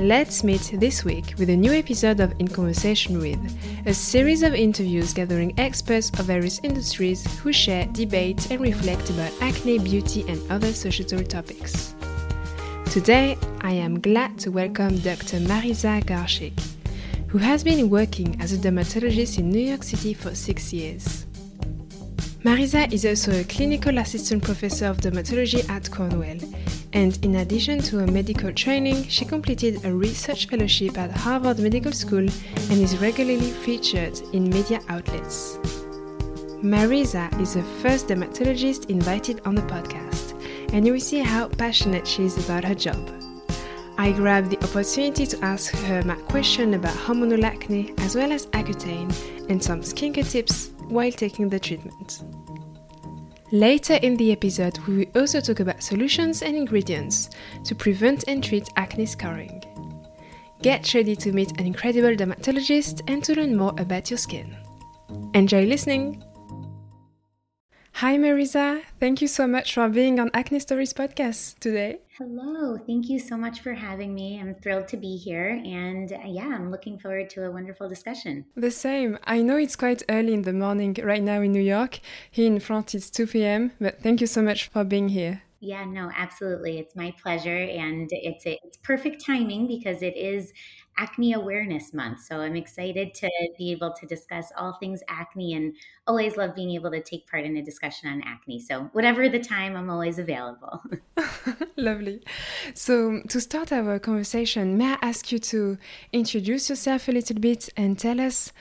Let's meet this week with a new episode of In Conversation With, a series of interviews gathering experts of various industries who share, debate, and reflect about acne, beauty, and other societal topics. Today, I am glad to welcome Dr. Marisa Garshik, who has been working as a dermatologist in New York City for six years. Marisa is also a clinical assistant professor of dermatology at Cornell and in addition to her medical training, she completed a research fellowship at Harvard Medical School and is regularly featured in media outlets. Marisa is the first dermatologist invited on the podcast, and you will see how passionate she is about her job. I grabbed the opportunity to ask her my question about hormonal acne as well as Accutane and some skincare tips while taking the treatment. Later in the episode, we will also talk about solutions and ingredients to prevent and treat acne scarring. Get ready to meet an incredible dermatologist and to learn more about your skin. Enjoy listening! Hi Marisa, thank you so much for being on Acne Stories podcast today. Hello, thank you so much for having me. I'm thrilled to be here, and uh, yeah, I'm looking forward to a wonderful discussion. The same. I know it's quite early in the morning right now in New York. Here in France, it's 2 p.m., but thank you so much for being here. Yeah, no, absolutely. It's my pleasure, and it's a, it's perfect timing because it is Acne Awareness Month. So I'm excited to be able to discuss all things acne and always love being able to take part in a discussion on acne. So, whatever the time, I'm always available. Lovely. So, to start our conversation, may I ask you to introduce yourself a little bit and tell us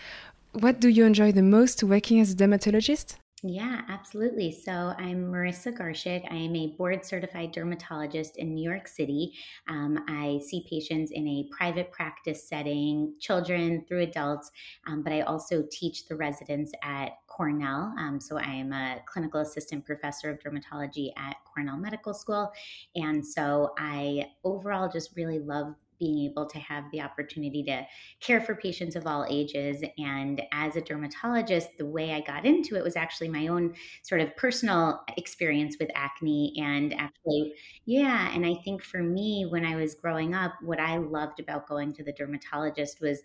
what do you enjoy the most working as a dermatologist? Yeah, absolutely. So I'm Marisa Garshik. I am a board certified dermatologist in New York City. Um, I see patients in a private practice setting, children through adults, um, but I also teach the residents at Cornell. Um, so I am a clinical assistant professor of dermatology at Cornell Medical School. And so I overall just really love being able to have the opportunity to care for patients of all ages. And as a dermatologist, the way I got into it was actually my own sort of personal experience with acne. And actually, yeah. And I think for me, when I was growing up, what I loved about going to the dermatologist was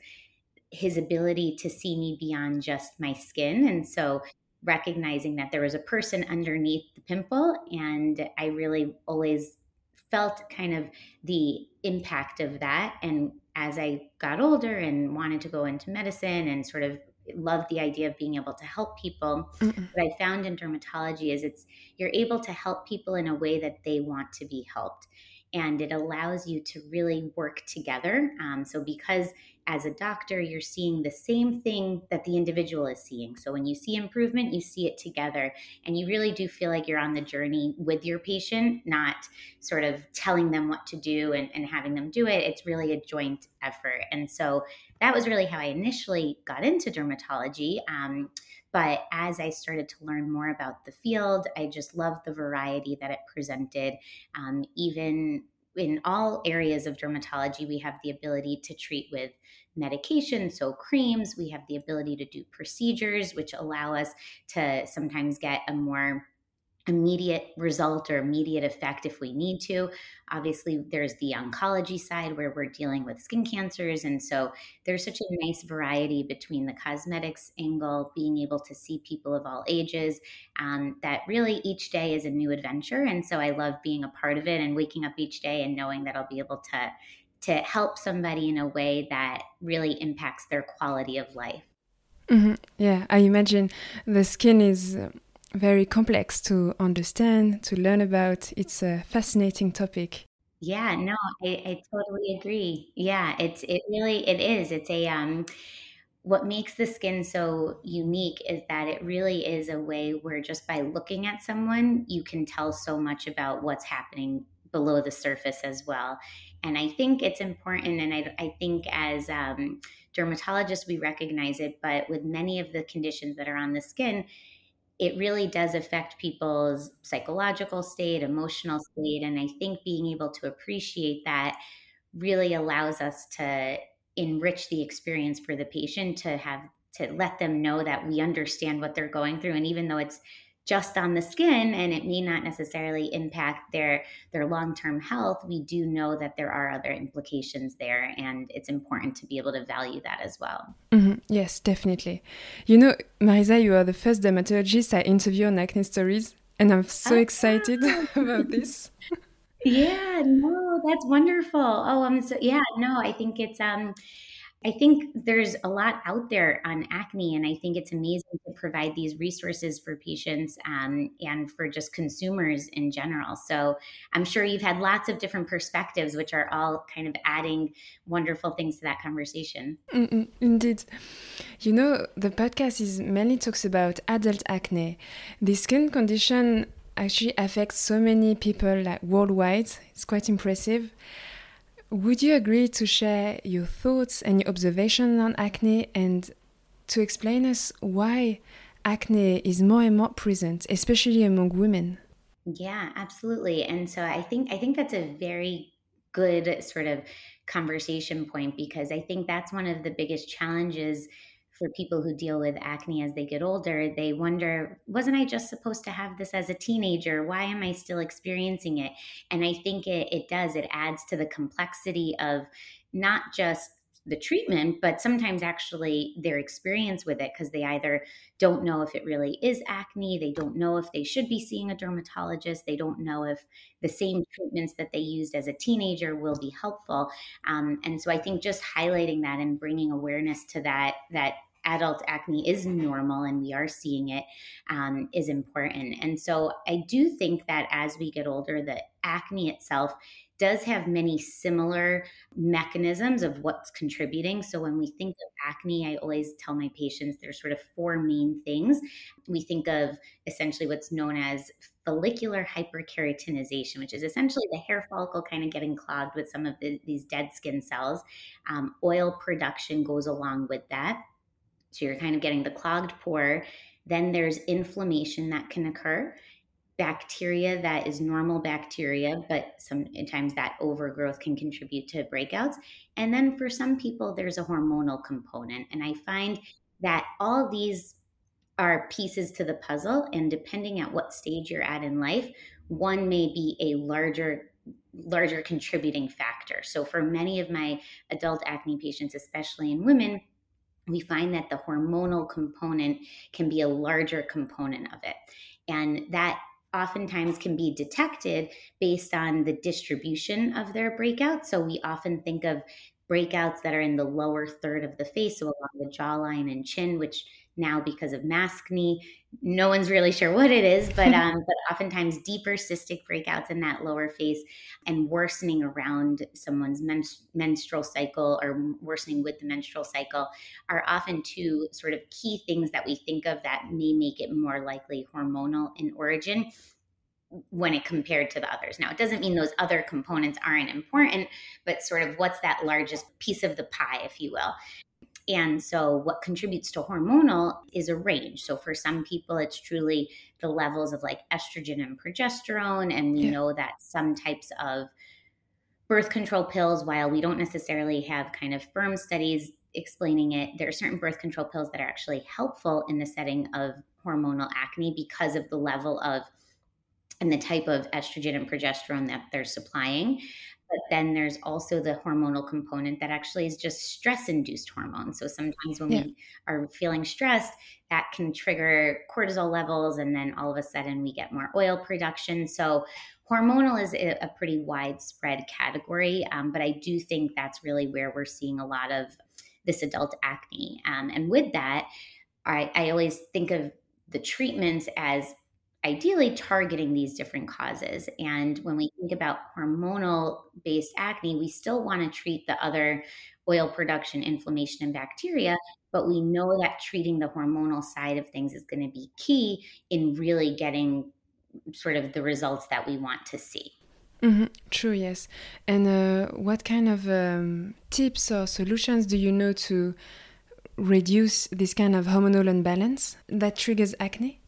his ability to see me beyond just my skin. And so recognizing that there was a person underneath the pimple. And I really always felt kind of the impact of that. And as I got older and wanted to go into medicine and sort of loved the idea of being able to help people, Mm-mm. what I found in dermatology is it's you're able to help people in a way that they want to be helped. And it allows you to really work together. Um, so, because as a doctor, you're seeing the same thing that the individual is seeing. So when you see improvement, you see it together. And you really do feel like you're on the journey with your patient, not sort of telling them what to do and, and having them do it. It's really a joint effort. And so that was really how I initially got into dermatology. Um, but as I started to learn more about the field, I just loved the variety that it presented. Um, even in all areas of dermatology, we have the ability to treat with medication, so creams. We have the ability to do procedures, which allow us to sometimes get a more immediate result or immediate effect if we need to. Obviously, there's the oncology side where we're dealing with skin cancers. And so there's such a nice variety between the cosmetics angle, being able to see people of all ages, um, that really each day is a new adventure. And so I love being a part of it and waking up each day and knowing that I'll be able to. To help somebody in a way that really impacts their quality of life. Mm-hmm. Yeah, I imagine the skin is very complex to understand, to learn about. It's a fascinating topic. Yeah, no, I, I totally agree. Yeah, it's it really it is. It's a um what makes the skin so unique is that it really is a way where just by looking at someone, you can tell so much about what's happening below the surface as well. And I think it's important, and I, I think as um, dermatologists, we recognize it, but with many of the conditions that are on the skin, it really does affect people's psychological state, emotional state. And I think being able to appreciate that really allows us to enrich the experience for the patient to have to let them know that we understand what they're going through. And even though it's just on the skin and it may not necessarily impact their their long-term health we do know that there are other implications there and it's important to be able to value that as well. Mm-hmm. yes definitely. You know marisa you are the first dermatologist i interview on acne stories and i'm so oh, excited about this. Yeah no that's wonderful. Oh i'm so yeah no i think it's um I think there's a lot out there on acne, and I think it's amazing to provide these resources for patients um, and for just consumers in general. So I'm sure you've had lots of different perspectives, which are all kind of adding wonderful things to that conversation. Mm-mm, indeed. You know, the podcast is mainly talks about adult acne. The skin condition actually affects so many people like worldwide. It's quite impressive. Would you agree to share your thoughts and your observation on acne and to explain us why acne is more and more present, especially among women? Yeah, absolutely. And so I think I think that's a very good sort of conversation point because I think that's one of the biggest challenges for people who deal with acne as they get older, they wonder, wasn't I just supposed to have this as a teenager? Why am I still experiencing it? And I think it, it does, it adds to the complexity of not just the treatment, but sometimes actually their experience with it because they either don't know if it really is acne, they don't know if they should be seeing a dermatologist, they don't know if the same treatments that they used as a teenager will be helpful. Um, and so I think just highlighting that and bringing awareness to that that adult acne is normal and we are seeing it um, is important. And so I do think that as we get older, the acne itself does have many similar mechanisms of what's contributing. So when we think of acne, I always tell my patients there's sort of four main things. We think of essentially what's known as follicular hyperkeratinization, which is essentially the hair follicle kind of getting clogged with some of the, these dead skin cells. Um, oil production goes along with that. So you're kind of getting the clogged pore. Then there's inflammation that can occur bacteria that is normal bacteria, but sometimes that overgrowth can contribute to breakouts. And then for some people, there's a hormonal component. And I find that all these are pieces to the puzzle. And depending at what stage you're at in life, one may be a larger larger contributing factor. So for many of my adult acne patients, especially in women, we find that the hormonal component can be a larger component of it. And that oftentimes can be detected based on the distribution of their breakouts. So we often think of breakouts that are in the lower third of the face, so along the jawline and chin, which now because of maskne, no one's really sure what it is, but um, but oftentimes deeper cystic breakouts in that lower face and worsening around someone's men- menstrual cycle or worsening with the menstrual cycle are often two sort of key things that we think of that may make it more likely hormonal in origin when it compared to the others. Now, it doesn't mean those other components aren't important, but sort of what's that largest piece of the pie, if you will. And so, what contributes to hormonal is a range. So, for some people, it's truly the levels of like estrogen and progesterone. And we yeah. know that some types of birth control pills, while we don't necessarily have kind of firm studies explaining it, there are certain birth control pills that are actually helpful in the setting of hormonal acne because of the level of and the type of estrogen and progesterone that they're supplying. But then there's also the hormonal component that actually is just stress induced hormones. So sometimes when yeah. we are feeling stressed, that can trigger cortisol levels. And then all of a sudden we get more oil production. So hormonal is a pretty widespread category. Um, but I do think that's really where we're seeing a lot of this adult acne. Um, and with that, I, I always think of the treatments as ideally targeting these different causes. And when we think about hormonal based acne, we still want to treat the other oil production, inflammation, and bacteria. But we know that treating the hormonal side of things is going to be key in really getting sort of the results that we want to see. Mm-hmm. True, yes. And uh, what kind of um, tips or solutions do you know to reduce this kind of hormonal imbalance that triggers acne?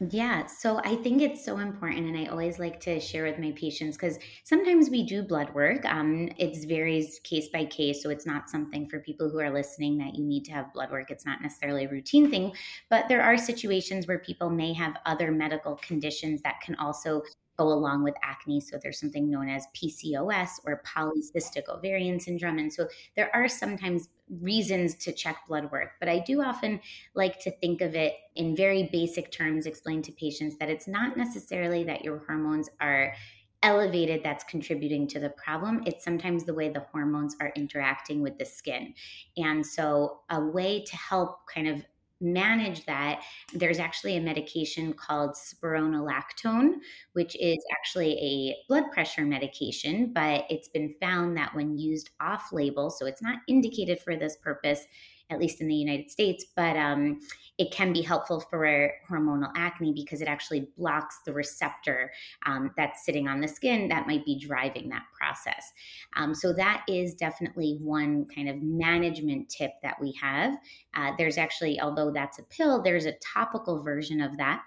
Yeah, so I think it's so important, and I always like to share with my patients because sometimes we do blood work. Um, it varies case by case, so it's not something for people who are listening that you need to have blood work. It's not necessarily a routine thing, but there are situations where people may have other medical conditions that can also go along with acne. So there's something known as PCOS or polycystic ovarian syndrome, and so there are sometimes reasons to check blood work, but I do often like to think of it in very basic terms, explain to patients that it's not necessarily that your hormones are elevated that's contributing to the problem. It's sometimes the way the hormones are interacting with the skin. And so, a way to help kind of manage that, there's actually a medication called spironolactone, which is actually a blood pressure medication, but it's been found that when used off label, so it's not indicated for this purpose, at least in the United States, but um, it can be helpful for hormonal acne because it actually blocks the receptor um, that's sitting on the skin that might be driving that process. Um, so, that is definitely one kind of management tip that we have. Uh, there's actually, although that's a pill, there's a topical version of that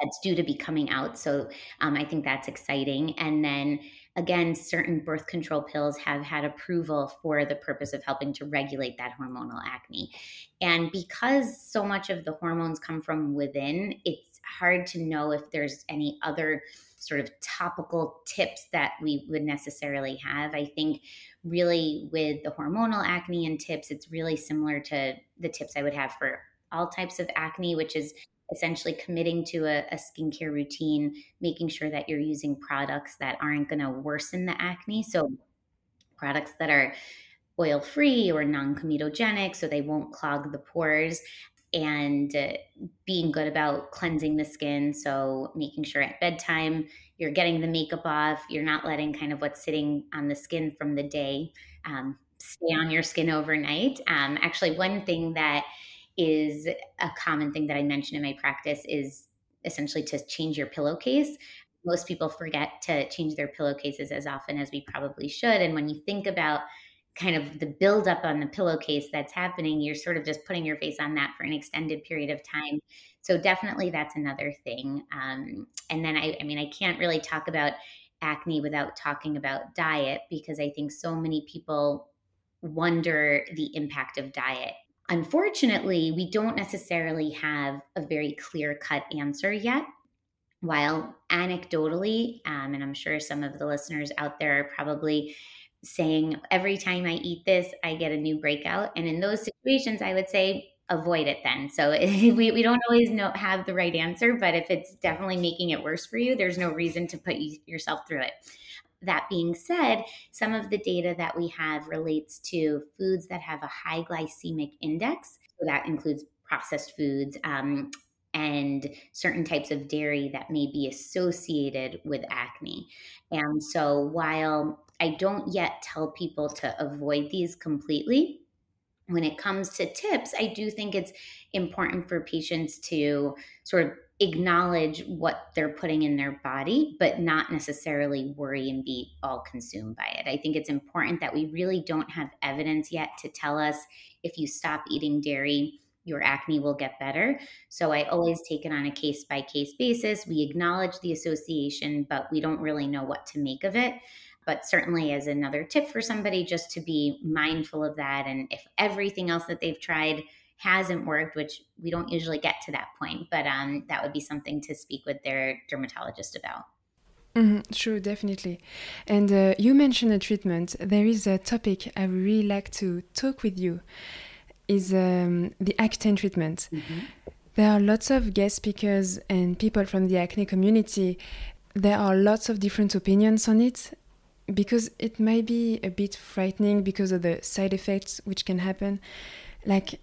that's due to be coming out. So, um, I think that's exciting. And then again, certain birth control pills have had approval for the purpose of helping to regulate that hormonal acne. And because so much of the hormones come from within, it's hard to know if there's any other sort of topical tips that we would necessarily have. I think really with the hormonal acne and tips, it's really similar to the tips I would have for all types of acne, which is essentially committing to a, a skincare routine, making sure that you're using products that aren't going to worsen the acne. So, products that are oil free or non comedogenic, so they won't clog the pores, and uh, being good about cleansing the skin. So, making sure at bedtime you're getting the makeup off, you're not letting kind of what's sitting on the skin from the day um, stay on your skin overnight. Um, actually, one thing that is a common thing that I mention in my practice is essentially to change your pillowcase. Most people forget to change their pillowcases as often as we probably should. And when you think about kind of the buildup on the pillowcase that's happening, you're sort of just putting your face on that for an extended period of time. So definitely that's another thing. Um, and then I, I mean, I can't really talk about acne without talking about diet because I think so many people wonder the impact of diet Unfortunately, we don't necessarily have a very clear cut answer yet. While anecdotally, um, and I'm sure some of the listeners out there are probably saying, every time I eat this, I get a new breakout. And in those situations, I would say, avoid it then. So we, we don't always know have the right answer, but if it's definitely making it worse for you, there's no reason to put you, yourself through it. That being said, some of the data that we have relates to foods that have a high glycemic index. So that includes processed foods um, and certain types of dairy that may be associated with acne. And so while I don't yet tell people to avoid these completely, when it comes to tips, I do think it's important for patients to sort of acknowledge what they're putting in their body, but not necessarily worry and be all consumed by it. I think it's important that we really don't have evidence yet to tell us if you stop eating dairy, your acne will get better. So I always take it on a case by case basis. We acknowledge the association, but we don't really know what to make of it. But certainly, as another tip for somebody, just to be mindful of that. And if everything else that they've tried hasn't worked, which we don't usually get to that point, but um, that would be something to speak with their dermatologist about. Mm-hmm, sure, definitely. And uh, you mentioned a treatment. There is a topic I really like to talk with you. Is um, the Accutane treatment. Mm-hmm. There are lots of guest speakers and people from the acne community. There are lots of different opinions on it because it may be a bit frightening because of the side effects which can happen. Like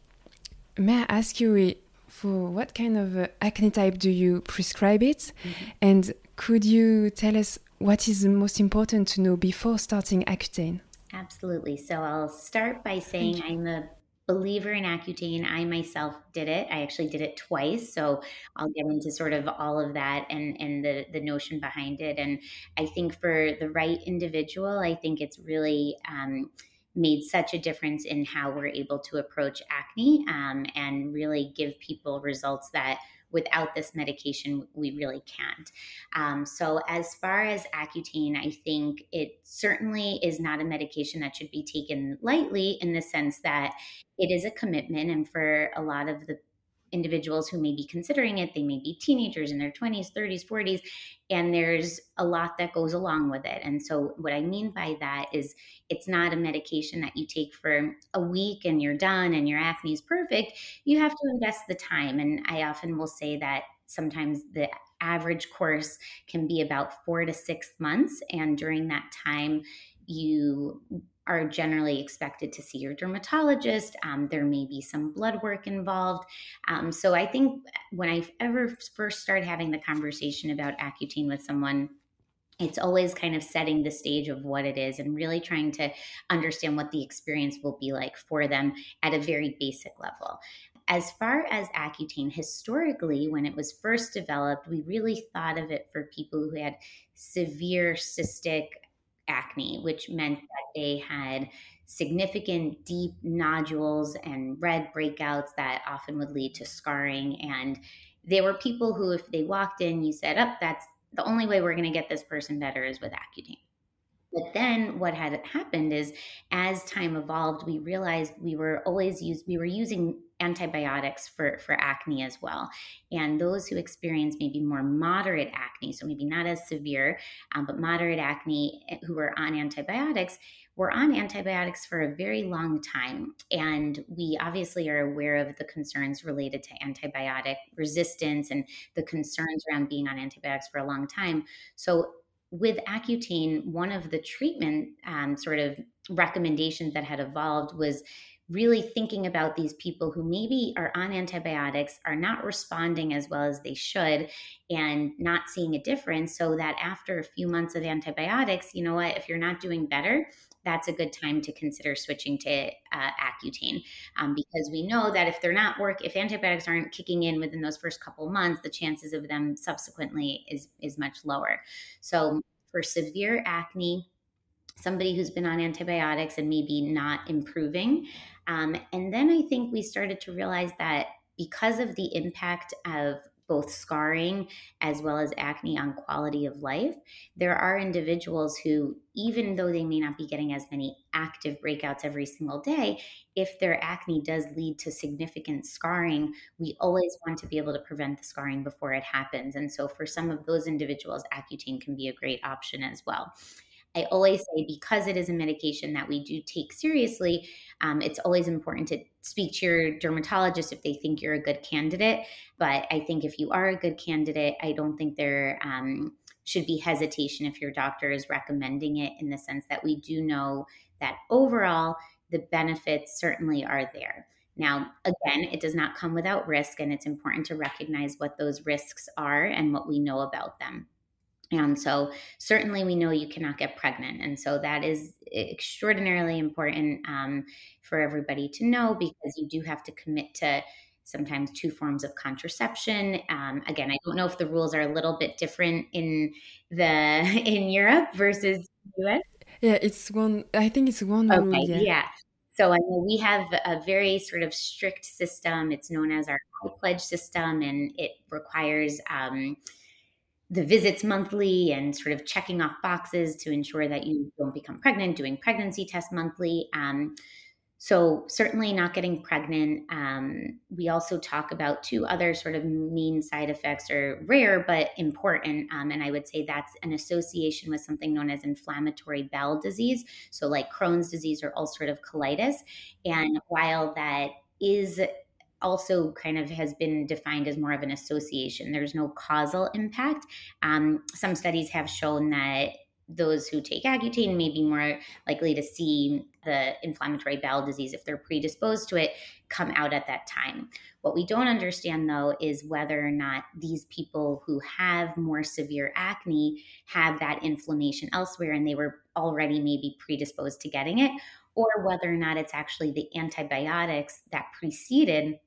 may I ask you for what kind of uh, acne type do you prescribe it? Mm -hmm. And could you tell us what is the most important to know before starting Accutane? Absolutely. So I'll start by saying I'm a believer in Accutane. I myself did it. I actually did it twice. So I'll get into sort of all of that and, and the, the notion behind it. And I think for the right individual, I think it's really um, made such a difference in how we're able to approach acne um, and really give people results that without this medication, we really can't. Um, so, as far as Accutane, I think it certainly is not a medication that should be taken lightly in the sense that it is a commitment. And for a lot of the individuals who may be considering it. They may be teenagers in their 20s, 30s, 40s, and there's a lot that goes along with it. And so, what I mean by that is it's not a medication that you take for a week and you're done and your acne is perfect. You have to invest the time. And I often will say that sometimes the average course can be about four to six months. And during that time, you are generally expected to see your dermatologist. Um, there may be some blood work involved. Um, so I think when I ever first start having the conversation about Accutane with someone, it's always kind of setting the stage of what it is and really trying to understand what the experience will be like for them at a very basic level. As far as Accutane, historically, when it was first developed, we really thought of it for people who had severe cystic acne, which meant that they had significant deep nodules and red breakouts that often would lead to scarring. And they were people who, if they walked in, you said, Up, oh, that's the only way we're going to get this person better is with Accutane. But then what had happened is as time evolved, we realized we were always used we were using antibiotics for, for acne as well. And those who experience maybe more moderate acne, so maybe not as severe, um, but moderate acne eh, who are on antibiotics, were on antibiotics for a very long time. And we obviously are aware of the concerns related to antibiotic resistance and the concerns around being on antibiotics for a long time. So with Accutane, one of the treatment um, sort of recommendations that had evolved was really thinking about these people who maybe are on antibiotics, are not responding as well as they should, and not seeing a difference. So that after a few months of antibiotics, you know what, if you're not doing better, that's a good time to consider switching to uh, Accutane um, because we know that if they're not work, if antibiotics aren't kicking in within those first couple months, the chances of them subsequently is is much lower. So for severe acne, somebody who's been on antibiotics and maybe not improving. Um, and then I think we started to realize that because of the impact of both scarring as well as acne on quality of life, there are individuals who, even though they may not be getting as many active breakouts every single day, if their acne does lead to significant scarring, we always want to be able to prevent the scarring before it happens. And so, for some of those individuals, Accutane can be a great option as well. I always say because it is a medication that we do take seriously, um, it's always important to speak to your dermatologist if they think you're a good candidate. But I think if you are a good candidate, I don't think there um, should be hesitation if your doctor is recommending it in the sense that we do know that overall the benefits certainly are there. Now, again, it does not come without risk, and it's important to recognize what those risks are and what we know about them. And so, certainly, we know you cannot get pregnant. And so, that is extraordinarily important um, for everybody to know because you do have to commit to sometimes two forms of contraception. Um, again, I don't know if the rules are a little bit different in the in Europe versus US. Yeah, it's one. I think it's one okay, rule. Yeah. yeah. So I know we have a very sort of strict system. It's known as our pledge system, and it requires. Um, the visits monthly and sort of checking off boxes to ensure that you don't become pregnant, doing pregnancy tests monthly. Um, so, certainly not getting pregnant. Um, we also talk about two other sort of main side effects, or rare but important. Um, and I would say that's an association with something known as inflammatory bowel disease. So, like Crohn's disease or ulcerative colitis. And while that is also kind of has been defined as more of an association. There's no causal impact. Um, some studies have shown that those who take Accutane may be more likely to see the inflammatory bowel disease if they're predisposed to it come out at that time. What we don't understand though is whether or not these people who have more severe acne have that inflammation elsewhere and they were already maybe predisposed to getting it, or whether or not it's actually the antibiotics that preceded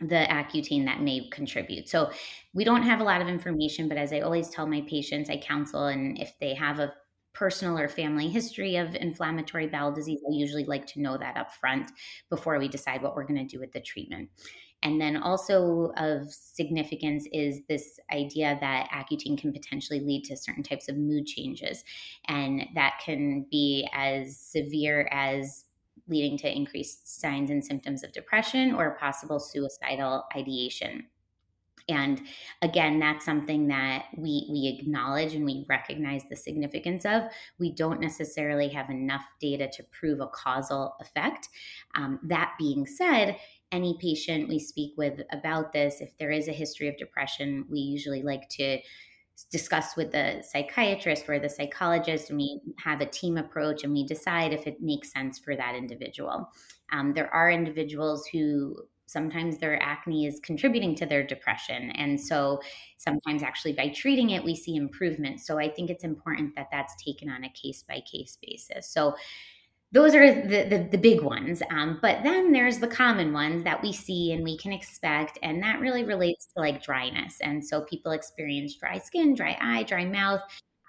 the Accutane that may contribute. So we don't have a lot of information, but as I always tell my patients, I counsel, and if they have a personal or family history of inflammatory bowel disease, I usually like to know that up front before we decide what we're going to do with the treatment. And then also of significance is this idea that Accutane can potentially lead to certain types of mood changes. And that can be as severe as leading to increased signs and symptoms of depression or possible suicidal ideation. And again, that's something that we we acknowledge and we recognize the significance of. We don't necessarily have enough data to prove a causal effect. Um, that being said, any patient we speak with about this, if there is a history of depression, we usually like to discuss with the psychiatrist or the psychologist and we have a team approach and we decide if it makes sense for that individual. Um, there are individuals who sometimes their acne is contributing to their depression and so sometimes actually by treating it we see improvement. So i think it's important that that's taken on a case by case basis. So those are the, the, the big ones. Um, but then there's the common ones that we see and we can expect. And that really relates to like dryness. And so people experience dry skin, dry eye, dry mouth.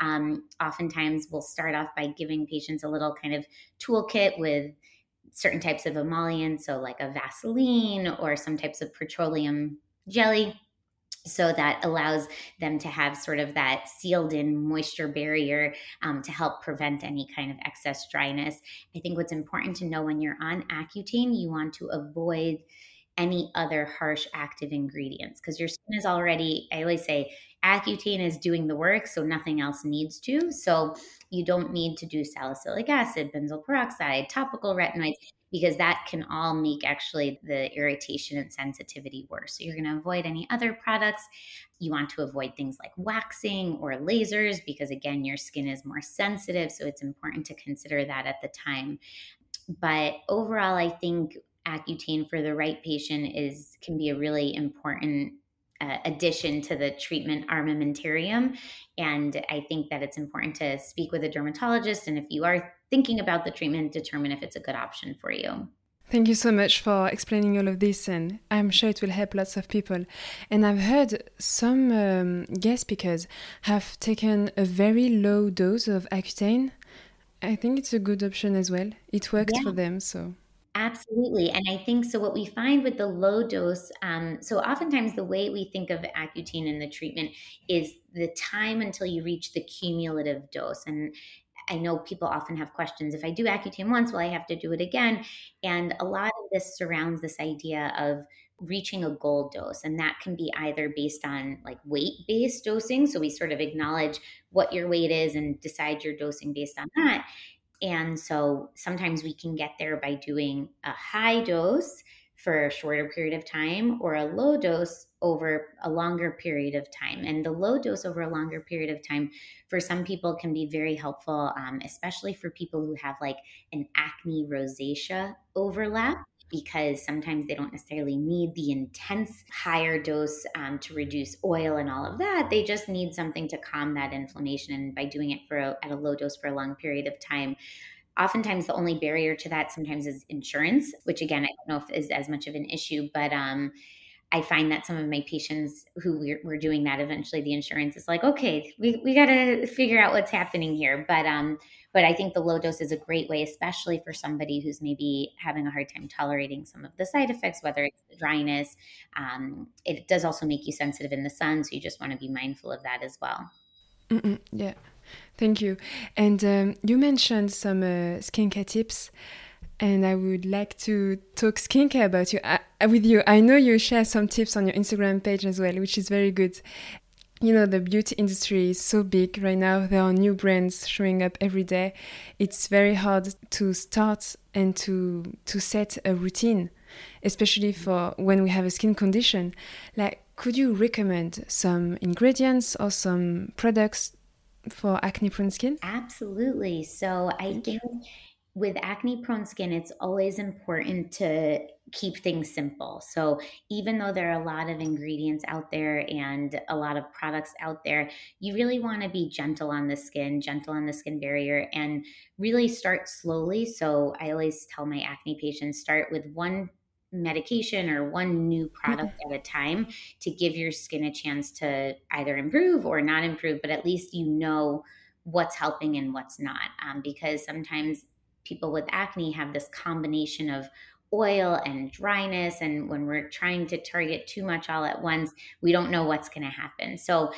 Um, oftentimes we'll start off by giving patients a little kind of toolkit with certain types of emollients. So like a Vaseline or some types of petroleum jelly so that allows them to have sort of that sealed in moisture barrier um, to help prevent any kind of excess dryness. I think what's important to know when you're on Accutane, you want to avoid any other harsh active ingredients because your skin is already, I always say, Accutane is doing the work, so nothing else needs to. So you don't need to do salicylic acid, benzoyl peroxide, topical retinoids because that can all make actually the irritation and sensitivity worse. So you're going to avoid any other products. You want to avoid things like waxing or lasers because again your skin is more sensitive, so it's important to consider that at the time. But overall I think Accutane for the right patient is can be a really important uh, addition to the treatment armamentarium. And I think that it's important to speak with a dermatologist. And if you are thinking about the treatment, determine if it's a good option for you. Thank you so much for explaining all of this, and I'm sure it will help lots of people. And I've heard some um, guest speakers have taken a very low dose of Accutane. I think it's a good option as well. It worked yeah. for them, so Absolutely. And I think so. What we find with the low dose, um, so oftentimes the way we think of Accutane in the treatment is the time until you reach the cumulative dose. And I know people often have questions if I do Accutane once, will I have to do it again? And a lot of this surrounds this idea of reaching a goal dose and that can be either based on like weight based dosing so we sort of acknowledge what your weight is and decide your dosing based on that and so sometimes we can get there by doing a high dose for a shorter period of time or a low dose over a longer period of time. And the low dose over a longer period of time for some people can be very helpful, um, especially for people who have like an acne rosacea overlap because sometimes they don't necessarily need the intense higher dose um, to reduce oil and all of that. They just need something to calm that inflammation. And by doing it for a, at a low dose for a long period of time, oftentimes the only barrier to that sometimes is insurance, which again, I don't know if is as much of an issue, but um, I find that some of my patients who we're, doing that eventually the insurance is like, okay, we, we got to figure out what's happening here. But, um, but I think the low dose is a great way, especially for somebody who's maybe having a hard time tolerating some of the side effects, whether it's dryness. Um, it does also make you sensitive in the sun. So you just want to be mindful of that as well. Mm-mm, yeah. Thank you. And um, you mentioned some uh, skincare tips and I would like to talk skincare about you uh, with you. I know you share some tips on your Instagram page as well, which is very good. You know, the beauty industry is so big right now. There are new brands showing up every day. It's very hard to start and to to set a routine, especially for when we have a skin condition. Like, could you recommend some ingredients or some products for acne prone skin? Absolutely. So I think with acne prone skin, it's always important to keep things simple. So, even though there are a lot of ingredients out there and a lot of products out there, you really want to be gentle on the skin, gentle on the skin barrier, and really start slowly. So, I always tell my acne patients start with one medication or one new product at a time to give your skin a chance to either improve or not improve, but at least you know what's helping and what's not. Um, because sometimes people with acne have this combination of oil and dryness. And when we're trying to target too much all at once, we don't know what's going to happen. So,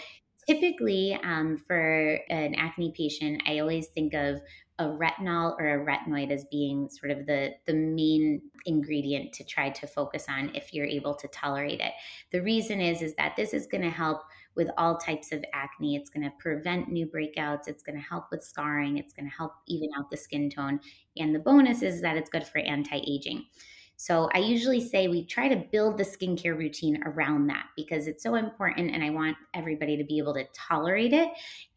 typically, um, for an acne patient, I always think of a retinol or a retinoid as being sort of the the main ingredient to try to focus on if you're able to tolerate it. The reason is is that this is going to help with all types of acne. It's going to prevent new breakouts. It's going to help with scarring. It's going to help even out the skin tone. And the bonus is that it's good for anti aging. So I usually say we try to build the skincare routine around that because it's so important and I want everybody to be able to tolerate it.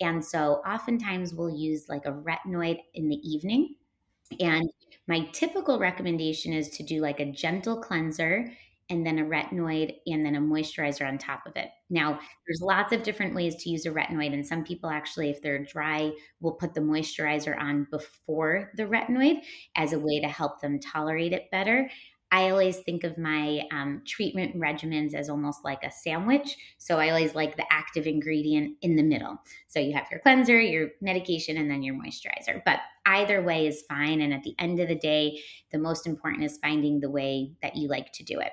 And so oftentimes we'll use like a retinoid in the evening. And my typical recommendation is to do like a gentle cleanser and then a retinoid and then a moisturizer on top of it. Now, there's lots of different ways to use a retinoid, and some people actually, if they're dry, will put the moisturizer on before the retinoid as a way to help them tolerate it better. I always think of my um, treatment regimens as almost like a sandwich. So I always like the active ingredient in the middle. So you have your cleanser, your medication, and then your moisturizer. But either way is fine. And at the end of the day, the most important is finding the way that you like to do it.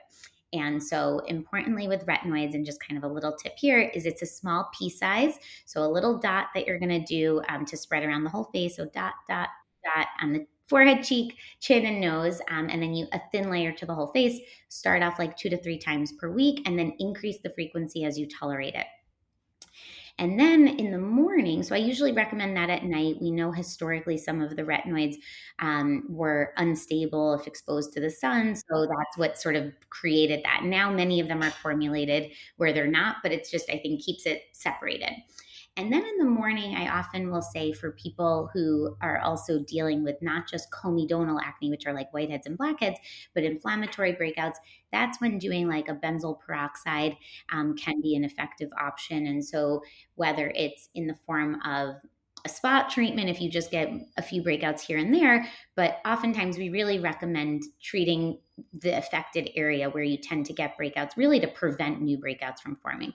And so, importantly, with retinoids, and just kind of a little tip here is it's a small pea size. So, a little dot that you're going to do um, to spread around the whole face. So, dot, dot, dot on the forehead, cheek, chin, and nose. Um, and then you a thin layer to the whole face. Start off like two to three times per week, and then increase the frequency as you tolerate it. And then in the morning, so I usually recommend that at night. We know historically some of the retinoids um, were unstable if exposed to the sun. So that's what sort of created that. Now many of them are formulated where they're not, but it's just, I think, keeps it separated. And then in the morning, I often will say for people who are also dealing with not just comedonal acne, which are like whiteheads and blackheads, but inflammatory breakouts, that's when doing like a benzoyl peroxide um, can be an effective option. And so, whether it's in the form of a spot treatment if you just get a few breakouts here and there, but oftentimes we really recommend treating the affected area where you tend to get breakouts really to prevent new breakouts from forming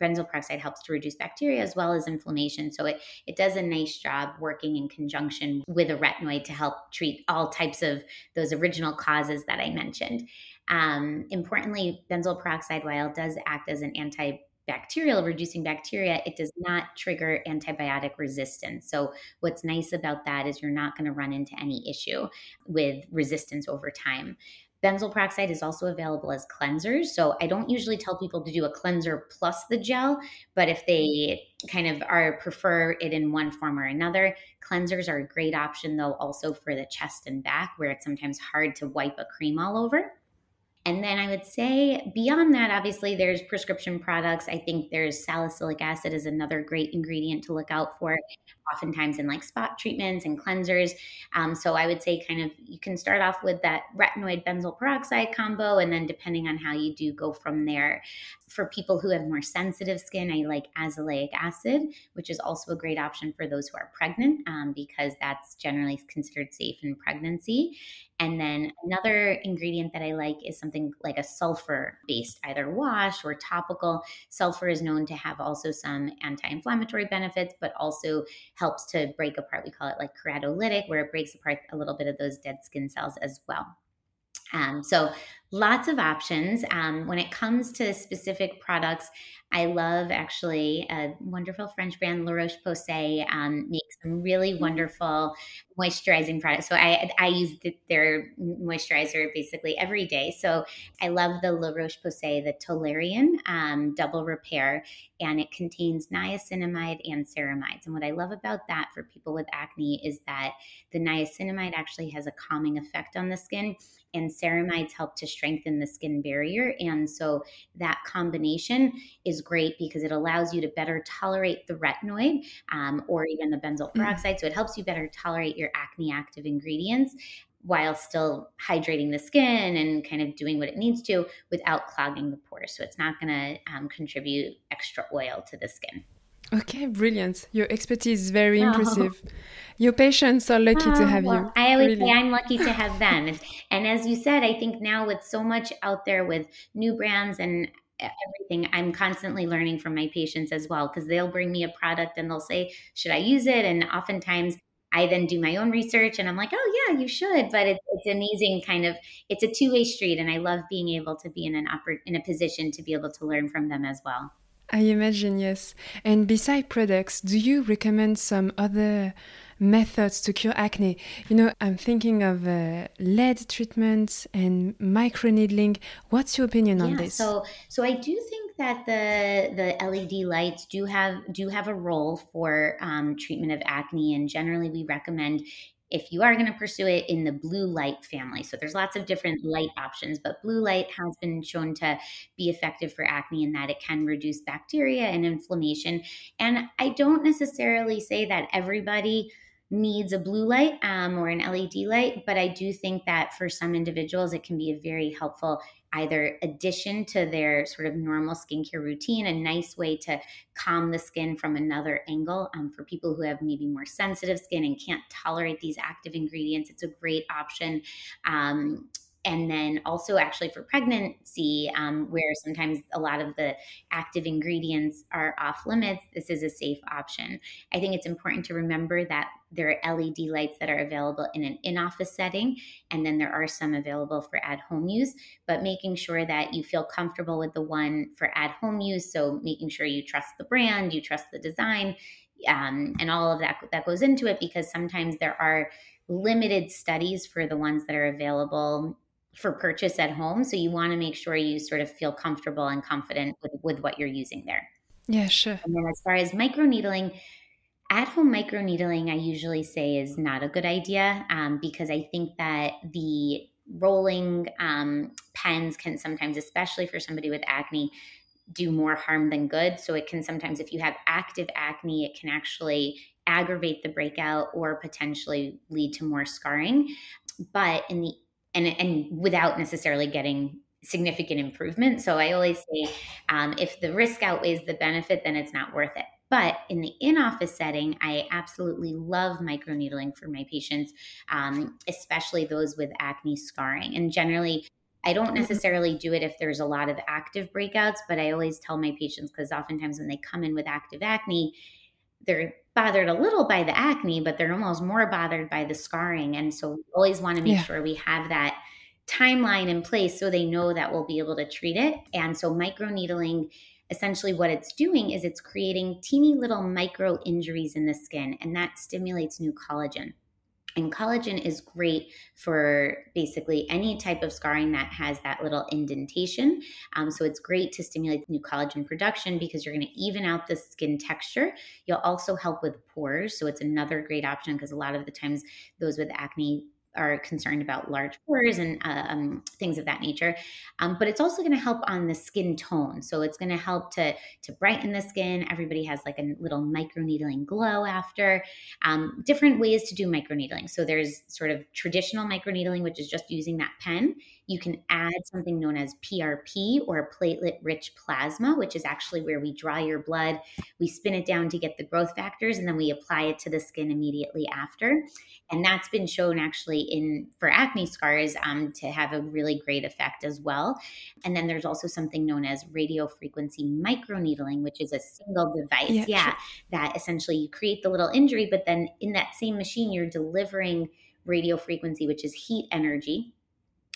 benzoyl peroxide helps to reduce bacteria as well as inflammation. So it, it does a nice job working in conjunction with a retinoid to help treat all types of those original causes that I mentioned. Um, importantly, benzoyl peroxide, while it does act as an antibacterial, reducing bacteria, it does not trigger antibiotic resistance. So, what's nice about that is you're not going to run into any issue with resistance over time. Benzoyl peroxide is also available as cleansers. So I don't usually tell people to do a cleanser plus the gel, but if they kind of are prefer it in one form or another, cleansers are a great option though also for the chest and back where it's sometimes hard to wipe a cream all over. And then I would say beyond that, obviously, there's prescription products. I think there's salicylic acid is another great ingredient to look out for, oftentimes in like spot treatments and cleansers. Um, so I would say kind of you can start off with that retinoid benzoyl peroxide combo, and then depending on how you do, go from there. For people who have more sensitive skin, I like azelaic acid, which is also a great option for those who are pregnant um, because that's generally considered safe in pregnancy. And then another ingredient that I like is something like a sulfur based, either wash or topical. Sulfur is known to have also some anti inflammatory benefits, but also helps to break apart. We call it like keratolytic, where it breaks apart a little bit of those dead skin cells as well. Um, so lots of options. Um, when it comes to specific products, I love actually a wonderful French brand, La Roche Posay, um, makes some really mm-hmm. wonderful moisturizing products. So I, I use the, their moisturizer basically every day. So I love the La Roche Posay, the Toleriane um, Double Repair, and it contains niacinamide and ceramides. And what I love about that for people with acne is that the niacinamide actually has a calming effect on the skin and ceramides help to strengthen the skin barrier. And so that combination is great because it allows you to better tolerate the retinoid um, or even the benzoyl mm. peroxide. Mm. So it helps you better tolerate your acne active ingredients while still hydrating the skin and kind of doing what it needs to without clogging the pores. So it's not going to um, contribute extra oil to the skin. Okay, brilliant. Your expertise is very oh. impressive. Your patients are lucky oh, to have well, you. I always really. say I'm lucky to have them. and as you said, I think now with so much out there with new brands and everything. I'm constantly learning from my patients as well because they'll bring me a product and they'll say, Should I use it? And oftentimes I then do my own research and I'm like, oh yeah, you should. But it's, it's amazing kind of it's a two way street, and I love being able to be in an oper- in a position to be able to learn from them as well. I imagine yes. And beside products, do you recommend some other methods to cure acne. You know, I'm thinking of uh, LED treatments and microneedling. What's your opinion yeah, on this? So, so I do think that the the LED lights do have do have a role for um, treatment of acne, and generally we recommend if you are going to pursue it in the blue light family. So there's lots of different light options, but blue light has been shown to be effective for acne in that it can reduce bacteria and inflammation. And I don't necessarily say that everybody needs a blue light um, or an LED light, but I do think that for some individuals, it can be a very helpful either addition to their sort of normal skincare routine, a nice way to calm the skin from another angle. Um, for people who have maybe more sensitive skin and can't tolerate these active ingredients, it's a great option. Um, and then also actually for pregnancy um, where sometimes a lot of the active ingredients are off limits this is a safe option. I think it's important to remember that there are led lights that are available in an in-office setting and then there are some available for at-home use but making sure that you feel comfortable with the one for at-home use so making sure you trust the brand you trust the design um, and all of that that goes into it because sometimes there are limited studies for the ones that are available for purchase at home. So you want to make sure you sort of feel comfortable and confident with, with what you're using there. Yeah, sure. And then as far as microneedling, at home microneedling, I usually say is not a good idea um, because I think that the rolling um, pens can sometimes, especially for somebody with acne, do more harm than good. So it can sometimes, if you have active acne, it can actually aggravate the breakout or potentially lead to more scarring. But in the and and without necessarily getting significant improvement. So I always say, um, if the risk outweighs the benefit, then it's not worth it. But in the in office setting, I absolutely love microneedling for my patients, um, especially those with acne scarring. And generally, I don't mm-hmm. necessarily do it if there's a lot of active breakouts, but I always tell my patients because oftentimes when they come in with active acne, they're bothered a little by the acne, but they're almost more bothered by the scarring. And so we always want to make yeah. sure we have that timeline in place so they know that we'll be able to treat it. And so microneedling essentially what it's doing is it's creating teeny little micro injuries in the skin and that stimulates new collagen. And collagen is great for basically any type of scarring that has that little indentation. Um, so it's great to stimulate new collagen production because you're going to even out the skin texture. You'll also help with pores. So it's another great option because a lot of the times those with acne are concerned about large pores and uh, um, things of that nature. Um, but it's also going to help on the skin tone. So it's going to help to to brighten the skin. Everybody has like a little microneedling glow after. Um, different ways to do microneedling. So there's sort of traditional microneedling, which is just using that pen. You can add something known as PRP or platelet rich plasma, which is actually where we draw your blood, we spin it down to get the growth factors, and then we apply it to the skin immediately after. And that's been shown actually in for acne scars um, to have a really great effect as well. And then there's also something known as radio frequency microneedling, which is a single device, yeah, yeah sure. that essentially you create the little injury, but then in that same machine you're delivering radio frequency, which is heat energy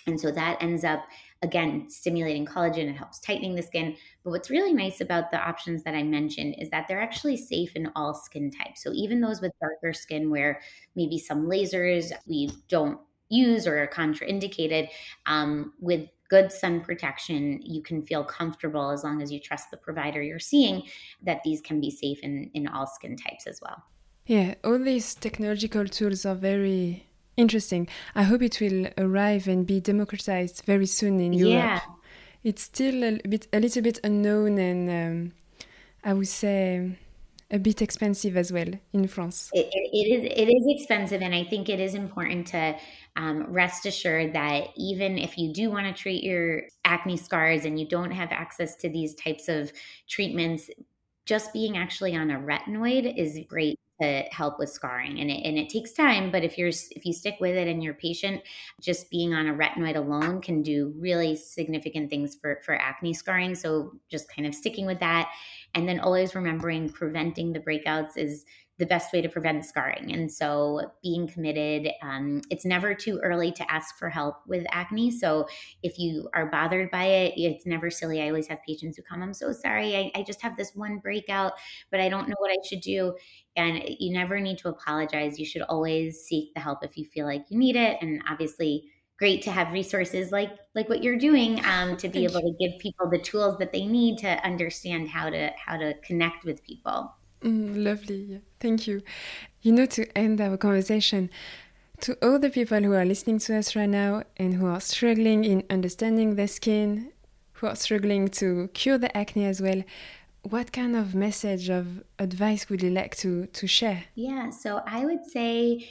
and so that ends up, again, stimulating collagen. It helps tightening the skin. But what's really nice about the options that I mentioned is that they're actually safe in all skin types. So even those with darker skin where maybe some lasers we don't use or are contraindicated, um, with good sun protection, you can feel comfortable as long as you trust the provider you're seeing that these can be safe in, in all skin types as well. Yeah, all these technological tools are very Interesting. I hope it will arrive and be democratized very soon in Europe. Yeah. It's still a bit, a little bit unknown, and um, I would say a bit expensive as well in France. It, it, it is it is expensive, and I think it is important to um, rest assured that even if you do want to treat your acne scars and you don't have access to these types of treatments, just being actually on a retinoid is great to help with scarring and it, and it takes time but if you're if you stick with it and you're patient just being on a retinoid alone can do really significant things for for acne scarring so just kind of sticking with that. And then always remembering preventing the breakouts is the best way to prevent scarring. And so being committed, um, it's never too early to ask for help with acne. So if you are bothered by it, it's never silly. I always have patients who come, I'm so sorry. I, I just have this one breakout, but I don't know what I should do. And you never need to apologize. You should always seek the help if you feel like you need it. And obviously, great to have resources like like what you're doing um, to be able to give people the tools that they need to understand how to how to connect with people Mm, lovely. Thank you. You know, to end our conversation, to all the people who are listening to us right now and who are struggling in understanding their skin, who are struggling to cure the acne as well, what kind of message of advice would you like to to share? Yeah, so I would say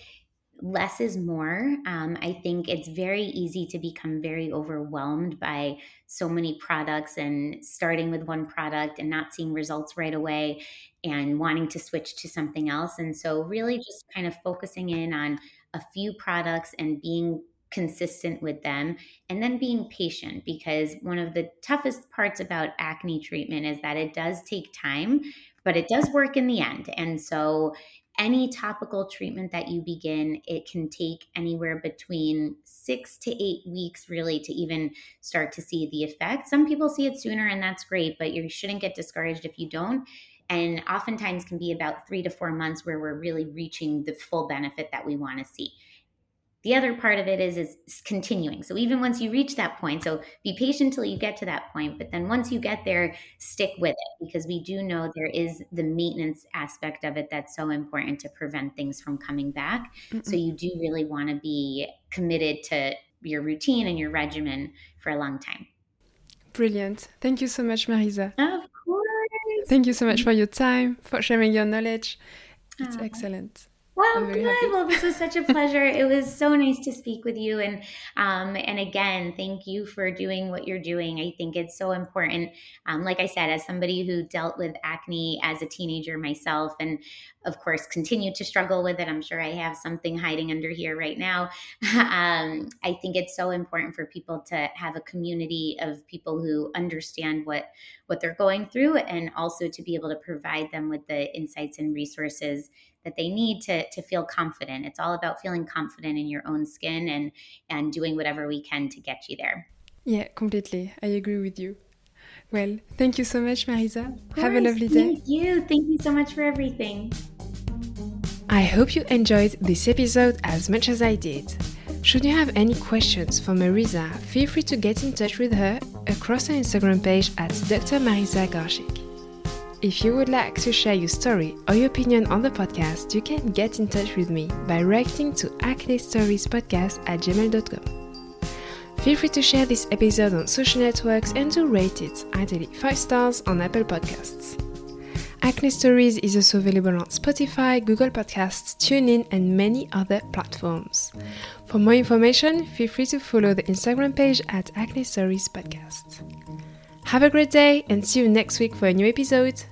less is more. Um, I think it's very easy to become very overwhelmed by so many products and starting with one product and not seeing results right away and wanting to switch to something else. And so, really, just kind of focusing in on a few products and being consistent with them and then being patient because one of the toughest parts about acne treatment is that it does take time but it does work in the end and so any topical treatment that you begin, it can take anywhere between six to eight weeks, really, to even start to see the effect. Some people see it sooner, and that's great, but you shouldn't get discouraged if you don't. And oftentimes can be about three to four months where we're really reaching the full benefit that we want to see. The other part of it is is continuing. So even once you reach that point, so be patient till you get to that point, but then once you get there, stick with it because we do know there is the maintenance aspect of it that's so important to prevent things from coming back. Mm-mm. So you do really want to be committed to your routine and your regimen for a long time. Brilliant. Thank you so much, Marisa. Of course. Thank you so much for your time, for sharing your knowledge. It's excellent. Well, good. Well, this was such a pleasure. it was so nice to speak with you, and um, and again, thank you for doing what you're doing. I think it's so important. Um, like I said, as somebody who dealt with acne as a teenager myself, and of course continue to struggle with it. I'm sure I have something hiding under here right now. um, I think it's so important for people to have a community of people who understand what what they're going through, and also to be able to provide them with the insights and resources that they need to to feel confident. It's all about feeling confident in your own skin and and doing whatever we can to get you there. Yeah, completely. I agree with you. Well, thank you so much, Marisa. Have a lovely day. Thank you. Thank you so much for everything. I hope you enjoyed this episode as much as I did. Should you have any questions for Marisa, feel free to get in touch with her across her Instagram page at Dr. Marisa. If you would like to share your story or your opinion on the podcast, you can get in touch with me by writing to acne at gmail.com. Feel free to share this episode on social networks and to rate it, ideally 5 stars on Apple Podcasts. Acne Stories is also available on Spotify, Google Podcasts, TuneIn, and many other platforms. For more information, feel free to follow the Instagram page at Acne Stories Podcast. Have a great day and see you next week for a new episode.